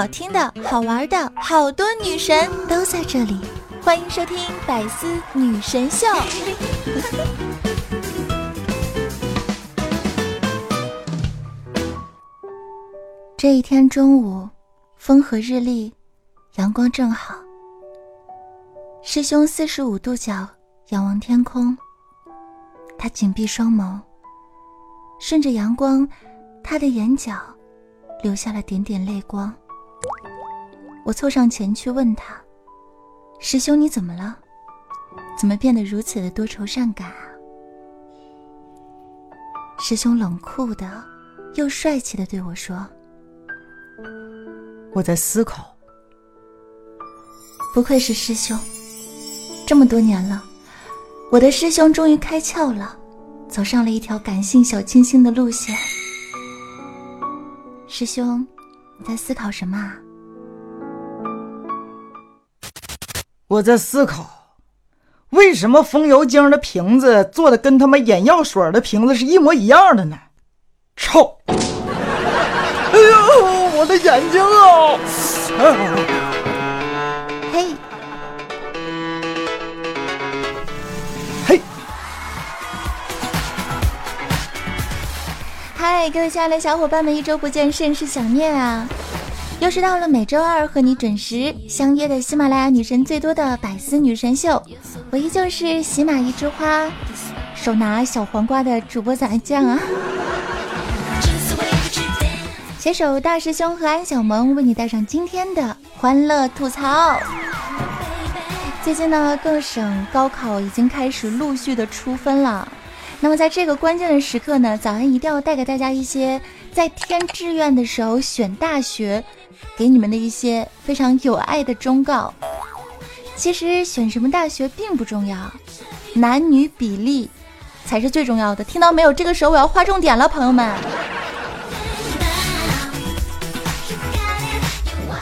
好听的、好玩的，好多女神都在这里，欢迎收听《百思女神秀》。这一天中午，风和日丽，阳光正好。师兄四十五度角仰望天空，他紧闭双眸，顺着阳光，他的眼角流下了点点泪光。我凑上前去问他：“师兄，你怎么了？怎么变得如此的多愁善感啊？”师兄冷酷的，又帅气的对我说：“我在思考。”不愧是师兄，这么多年了，我的师兄终于开窍了，走上了一条感性小清新的路线。师兄，你在思考什么啊？我在思考，为什么风油精的瓶子做的跟他妈眼药水的瓶子是一模一样的呢？臭！哎呦，我的眼睛啊！嘿，嘿，嗨，各位亲爱的小伙伴们，一周不见，甚是想念啊！又是到了每周二和你准时相约的喜马拉雅女神最多的百思女神秀，我依旧是喜马一枝花，手拿小黄瓜的主播咱酱啊！携手大师兄和安小萌为你带上今天的欢乐吐槽。最近呢，各省高考已经开始陆续的出分了。那么在这个关键的时刻呢，早安一定要带给大家一些在填志愿的时候选大学，给你们的一些非常有爱的忠告。其实选什么大学并不重要，男女比例才是最重要的。听到没有？这个时候我要划重点了，朋友们。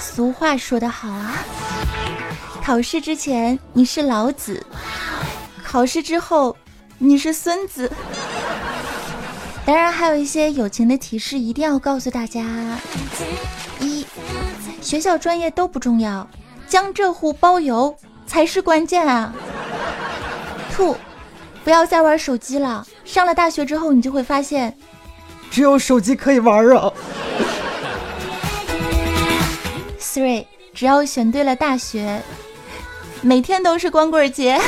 俗话说得好啊，考试之前你是老子，考试之后。你是孙子，当然还有一些友情的提示，一定要告诉大家：一，学校专业都不重要，江浙沪包邮才是关键啊！two，不要再玩手机了，上了大学之后，你就会发现，只有手机可以玩啊！three，只要选对了大学，每天都是光棍节。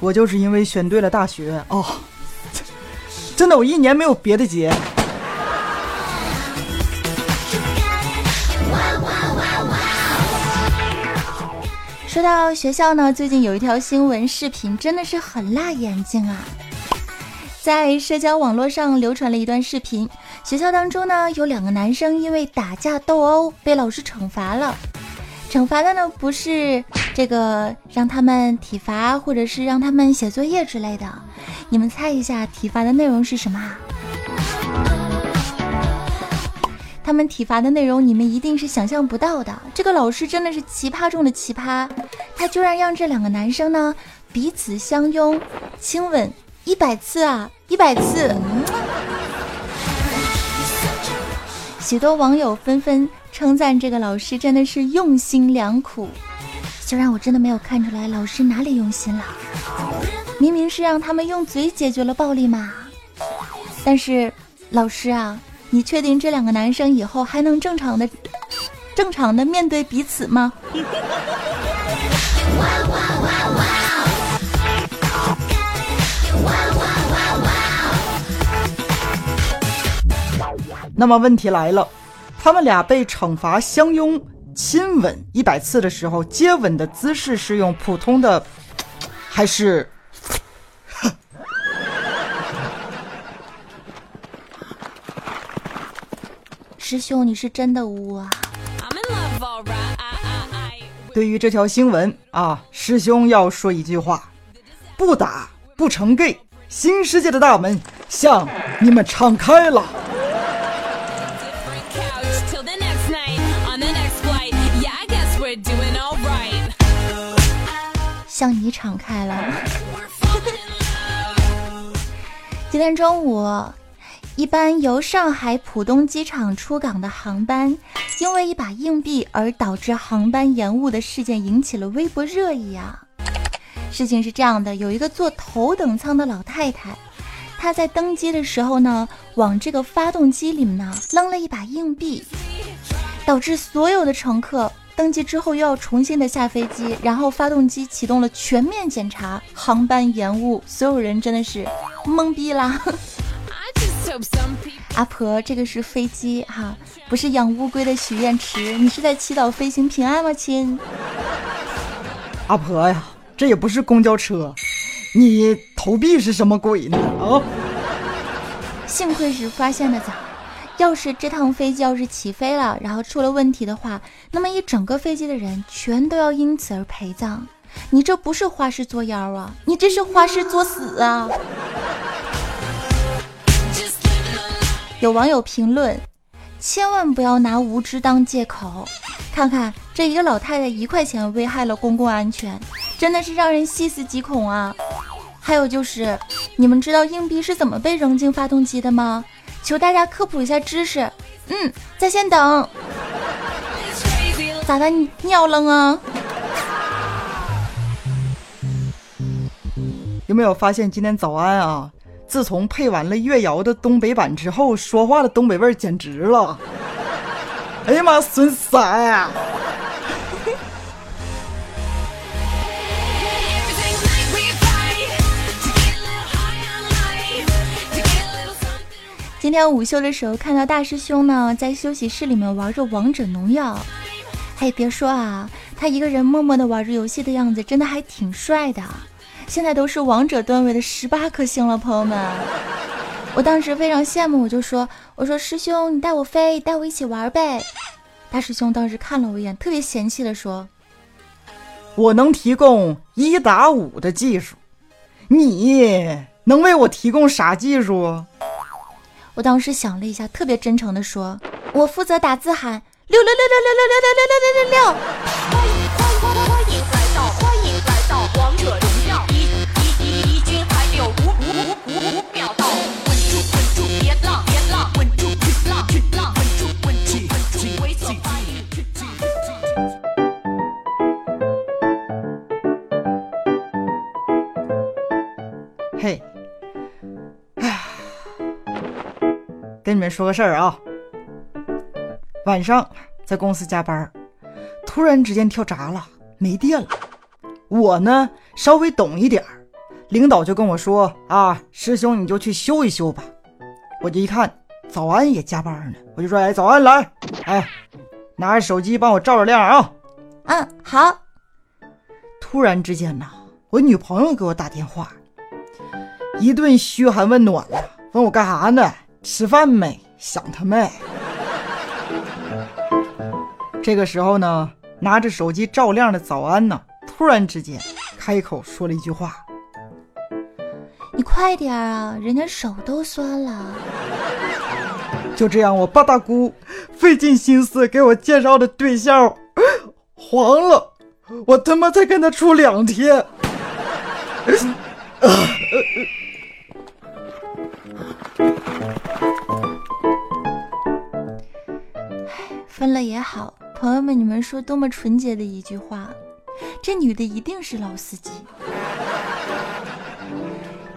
我就是因为选对了大学哦，真的，我一年没有别的节。说到学校呢，最近有一条新闻视频真的是很辣眼睛啊！在社交网络上流传了一段视频，学校当中呢有两个男生因为打架斗殴被老师惩罚了。惩罚的呢不是这个让他们体罚，或者是让他们写作业之类的。你们猜一下体罚的内容是什么？他们体罚的内容你们一定是想象不到的。这个老师真的是奇葩中的奇葩，他居然让这两个男生呢彼此相拥、亲吻一百次啊，一百次！许多网友纷纷。称赞这个老师真的是用心良苦，虽然我真的没有看出来老师哪里用心了，明明是让他们用嘴解决了暴力嘛。但是老师啊，你确定这两个男生以后还能正常的、正常的面对彼此吗？那么问题来了。他们俩被惩罚相拥亲吻一百次的时候，接吻的姿势是用普通的，还是？师兄，你是真的污啊！对于这条新闻啊，师兄要说一句话：不打不成 gay，新世界的大门向你们敞开了。向你敞开了。今天中午，一班由上海浦东机场出港的航班，因为一把硬币而导致航班延误的事件引起了微博热议啊。事情是这样的，有一个坐头等舱的老太太，她在登机的时候呢，往这个发动机里面呢扔了一把硬币，导致所有的乘客登机之后又要重新的下飞机，然后发动机启动了全面检查，航班延误，所有人真的是懵逼啦。阿婆，这个是飞机哈，不是养乌龟的许愿池。你是在祈祷飞行平安吗，亲？阿婆呀，这也不是公交车，你投币是什么鬼呢？啊！幸亏是发现的早，要是这趟飞机要是起飞了，然后出了问题的话，那么一整个飞机的人全都要因此而陪葬。你这不是花式作妖啊，你这是花式作死啊！有网友评论：千万不要拿无知当借口。看看这一个老太太一块钱危害了公共安全，真的是让人细思极恐啊！还有就是，你们知道硬币是怎么被扔进发动机的吗？求大家科普一下知识。嗯，在线等。咋的？你要扔啊？有没有发现今天早安啊？自从配完了月瑶的东北版之后，说话的东北味儿简直了！哎呀妈，损色、啊！今天午休的时候，看到大师兄呢在休息室里面玩着王者农药。嘿，别说啊，他一个人默默的玩着游戏的样子，真的还挺帅的。现在都是王者段位的十八颗星了，朋友们，我当时非常羡慕，我就说：“我说师兄，你带我飞，带我一起玩呗。”大师兄当时看了我一眼，特别嫌弃的说：“我能提供一打五的技术，你能为我提供啥技术？”我当时想了一下，特别真诚的说：“我负责打字喊六六六六六六六六六六六六。”们说个事儿啊，晚上在公司加班，突然之间跳闸了，没电了。我呢稍微懂一点儿，领导就跟我说啊，师兄你就去修一修吧。我就一看，早安也加班呢，我就说，哎，早安来，哎，拿着手机帮我照着亮啊。嗯，好。突然之间呢，我女朋友给我打电话。一顿嘘寒问暖的，问我干啥呢？吃饭没？想他妹？这个时候呢，拿着手机照亮的早安呢，突然之间开口说了一句话：“你快点啊，人家手都酸了。”就这样，我八大姑费尽心思给我介绍的对象黄了，我他妈才跟他处两天。分了也好，朋友们，你们说多么纯洁的一句话，这女的一定是老司机。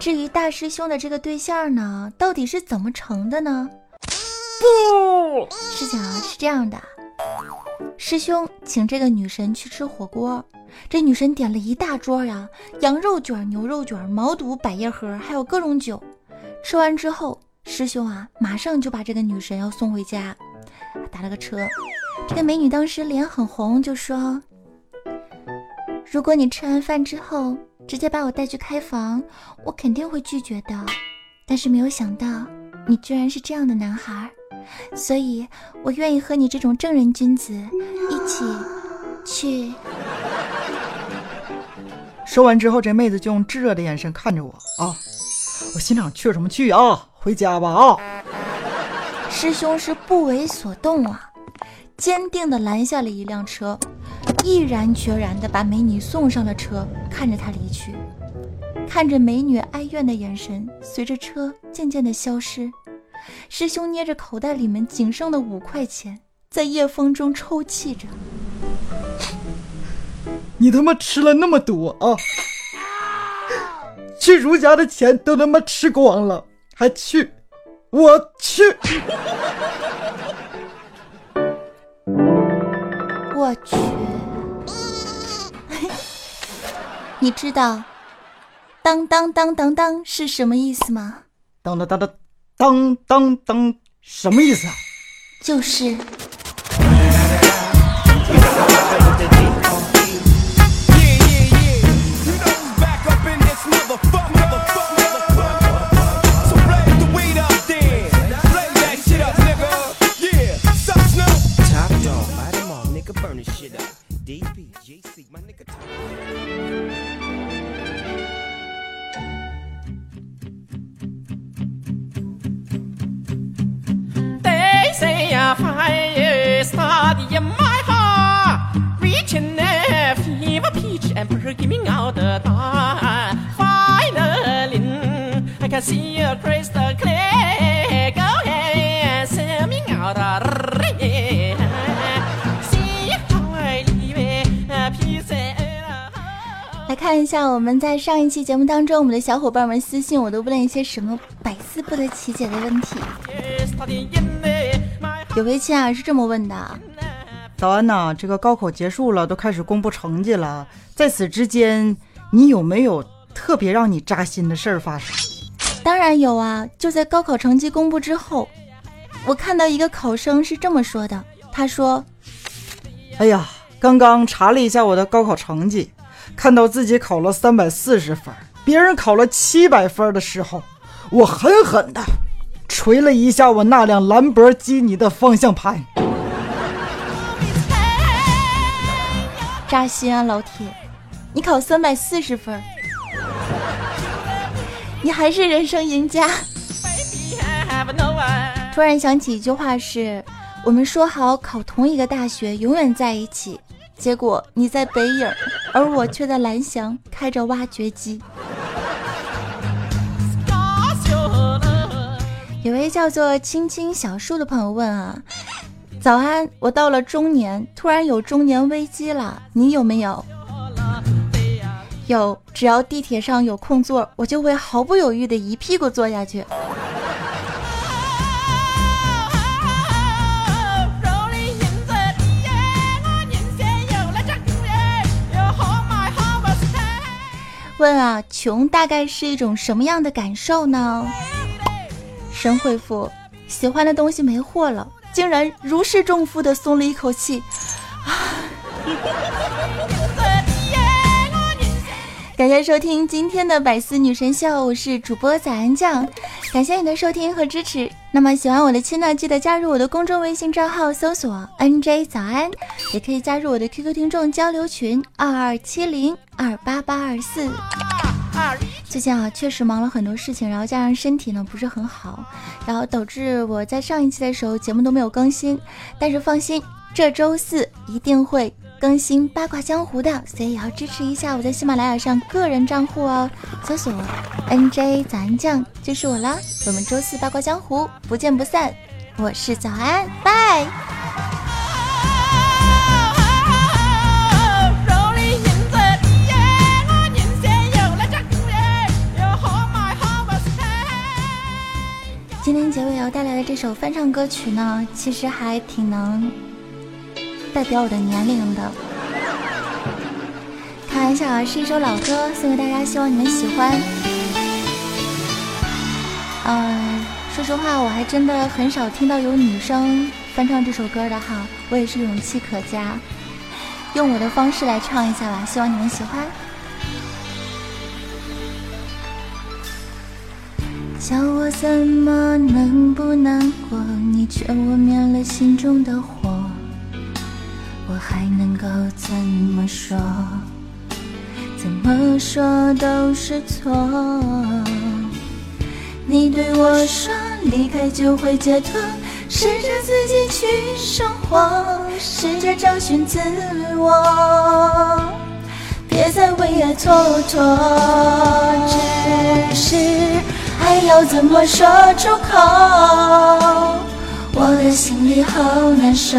至于大师兄的这个对象呢，到底是怎么成的呢？不，事情啊是这样的，师兄请这个女神去吃火锅，这女神点了一大桌呀，羊肉卷、牛肉卷、毛肚、百叶盒，还有各种酒。吃完之后，师兄啊马上就把这个女神要送回家。打了个车，这个美女当时脸很红，就说：“如果你吃完饭之后直接把我带去开房，我肯定会拒绝的。但是没有想到你居然是这样的男孩，所以我愿意和你这种正人君子一起去。”说完之后，这妹子就用炙热的眼神看着我啊！我心想：去什么去啊？回家吧啊！师兄是不为所动啊，坚定地拦下了一辆车，毅然决然地把美女送上了车，看着她离去，看着美女哀怨的眼神随着车渐渐地消失，师兄捏着口袋里面仅剩的五块钱，在夜风中抽泣着。你他妈吃了那么多啊！去儒家的钱都他妈吃光了，还去？我去！我去！你知道“当当当当当”是什么意思吗？当当当当当当当，什么意思啊？就是。DP, JC, my nigga Tom. They say a fire started in my heart, reaching a fever pitch and bringing out the dark. Finally, I can see. 来看一下，我们在上一期节目当中，我们的小伙伴们私信我都问了一些什么百思不得其解的问题。有位亲啊是这么问的：早安呐，这个高考结束了，都开始公布成绩了，在此之间，你有没有特别让你扎心的事儿发生？当然有啊！就在高考成绩公布之后，我看到一个考生是这么说的：“他说，哎呀，刚刚查了一下我的高考成绩，看到自己考了三百四十分，别人考了七百分的时候，我狠狠的捶了一下我那辆兰博基尼的方向盘。扎心啊，老铁！你考三百四十分。”你还是人生赢家。突然想起一句话是：我们说好考同一个大学，永远在一起。结果你在北影，而我却在蓝翔开着挖掘机。有位叫做青青小树的朋友问啊：早安，我到了中年，突然有中年危机了，你有没有？有，只要地铁上有空座，我就会毫不犹豫的一屁股坐下去。问啊，穷大概是一种什么样的感受呢？神回复：喜欢的东西没货了，竟然如释重负的松了一口气。感谢收听今天的百思女神秀，我是主播早安酱，感谢你的收听和支持。那么喜欢我的亲呢，记得加入我的公众微信账号，搜索 NJ 早安，也可以加入我的 QQ 听众交流群二二七零二八八二四。最近啊，确实忙了很多事情，然后加上身体呢不是很好，然后导致我在上一期的时候节目都没有更新。但是放心，这周四一定会。更新八卦江湖的，所以也要支持一下我在喜马拉雅上个人账户哦，搜索 NJ 早安酱就是我啦。我们周四八卦江湖不见不散，我是早安，拜。今天结尾要带来的这首翻唱歌曲呢，其实还挺能。代表我的年龄的，开玩笑啊，是一首老歌，送给大家，希望你们喜欢。嗯，说实话，我还真的很少听到有女生翻唱这首歌的哈，我也是勇气可嘉，用我的方式来唱一下吧，希望你们喜欢。叫我怎么能不难过，你却我灭了心中的火。还能够怎么说？怎么说都是错。你对我说离开就会解脱，试着自己去生活，试着找寻自我，别再为爱蹉跎。只是爱要怎么说出口？我的心里好难受。